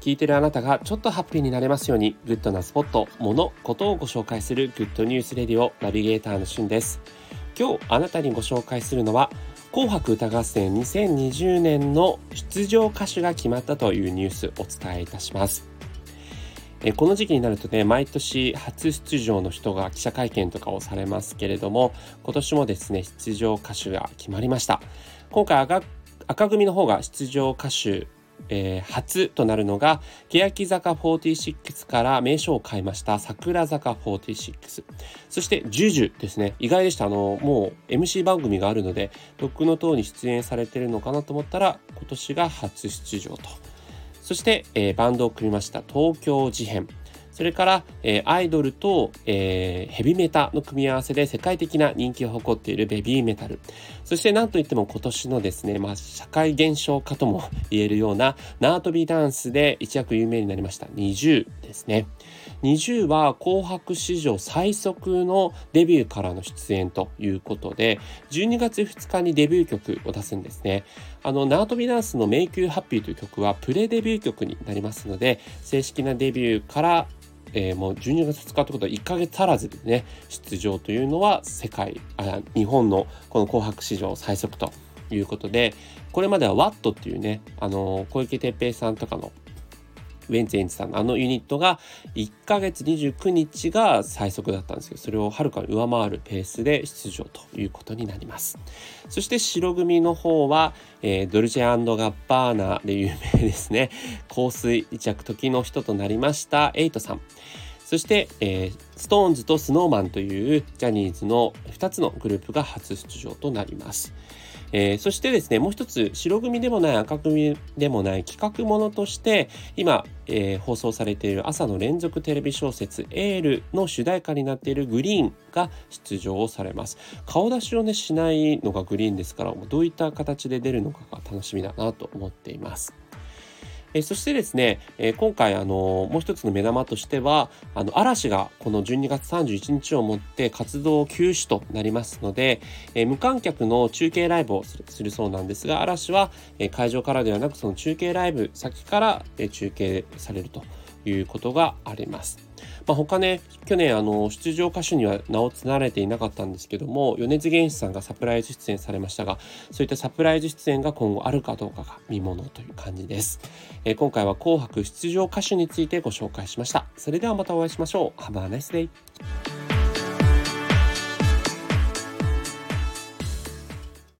聞いてるあなたがちょっとハッピーになれますようにグッドなスポット、もの、ことをご紹介するグッドニュースレディオナビゲーターのしゅんです。今日あなたにご紹介するのは紅白歌合戦2020年の出場歌手が決まったというニュースをお伝えいたします。えこの時期になるとね、毎年初出場の人が記者会見とかをされますけれども、今年もですね、出場歌手が決まりました。今回赤赤組の方が出場歌手えー、初となるのが欅坂46から名称を変えました桜坂46そして JUJU ですね。意外でした。あのもう MC 番組があるのでロックの塔に出演されてるのかなと思ったら今年が初出場と。そして、えー、バンドを組みました東京事変。それから、え、アイドルと、え、ヘビメタの組み合わせで世界的な人気を誇っているベビーメタル。そして何といっても今年のですね、まあ、社会現象化とも 言えるような縄跳びダンスで一躍有名になりました NiziU ですね。NiziU は紅白史上最速のデビューからの出演ということで、12月2日にデビュー曲を出すんですね。あの、縄跳びダンスの Make You Happy という曲はプレデビュー曲になりますので、正式なデビューからえー、もう12月2日ということは1ヶ月足らずでね出場というのは世界あ日本のこの紅白史上最速ということでこれまでは WAT っていうねあの小池徹平さんとかのウエンツ瑛士さんのあのユニットが1ヶ月29日が最速だったんですけどそれをはるかに上回るペースで出場ということになります。そして白組の方は、えー、ドルチェガッバーナで有名ですね。香水で一躍時の人となりました瑛人さん。そして、えー、 SixTONES と Snow Man というジャニーズの2つのグループが初出場となります。えー、そしてですね、もう一つ、白組でもない赤組でもない企画ものとして、今、えー、放送されている朝の連続テレビ小説エールの主題歌になっているグリーンが出場をされます。顔出しをね、しないのがグリーンですから、どういった形で出るのかが楽しみだなと思っています。えそしてですね、え今回あのもう一つの目玉としてはあの嵐がこの12月31日をもって活動休止となりますので、え無観客の中継ライブをするそうなんですが嵐は、え会場からではなくその中継ライブ先から、え中継されると。いうことがあります。まあ、他ね去年あの出場歌手には名を連ねていなかったんですけども米津玄師さんがサプライズ出演されましたがそういったサプライズ出演が今後あるかどうかが見ものという感じです、えー、今回は紅白出場歌手についてご紹介しました。それではまたお会いしましょう。Have a nice day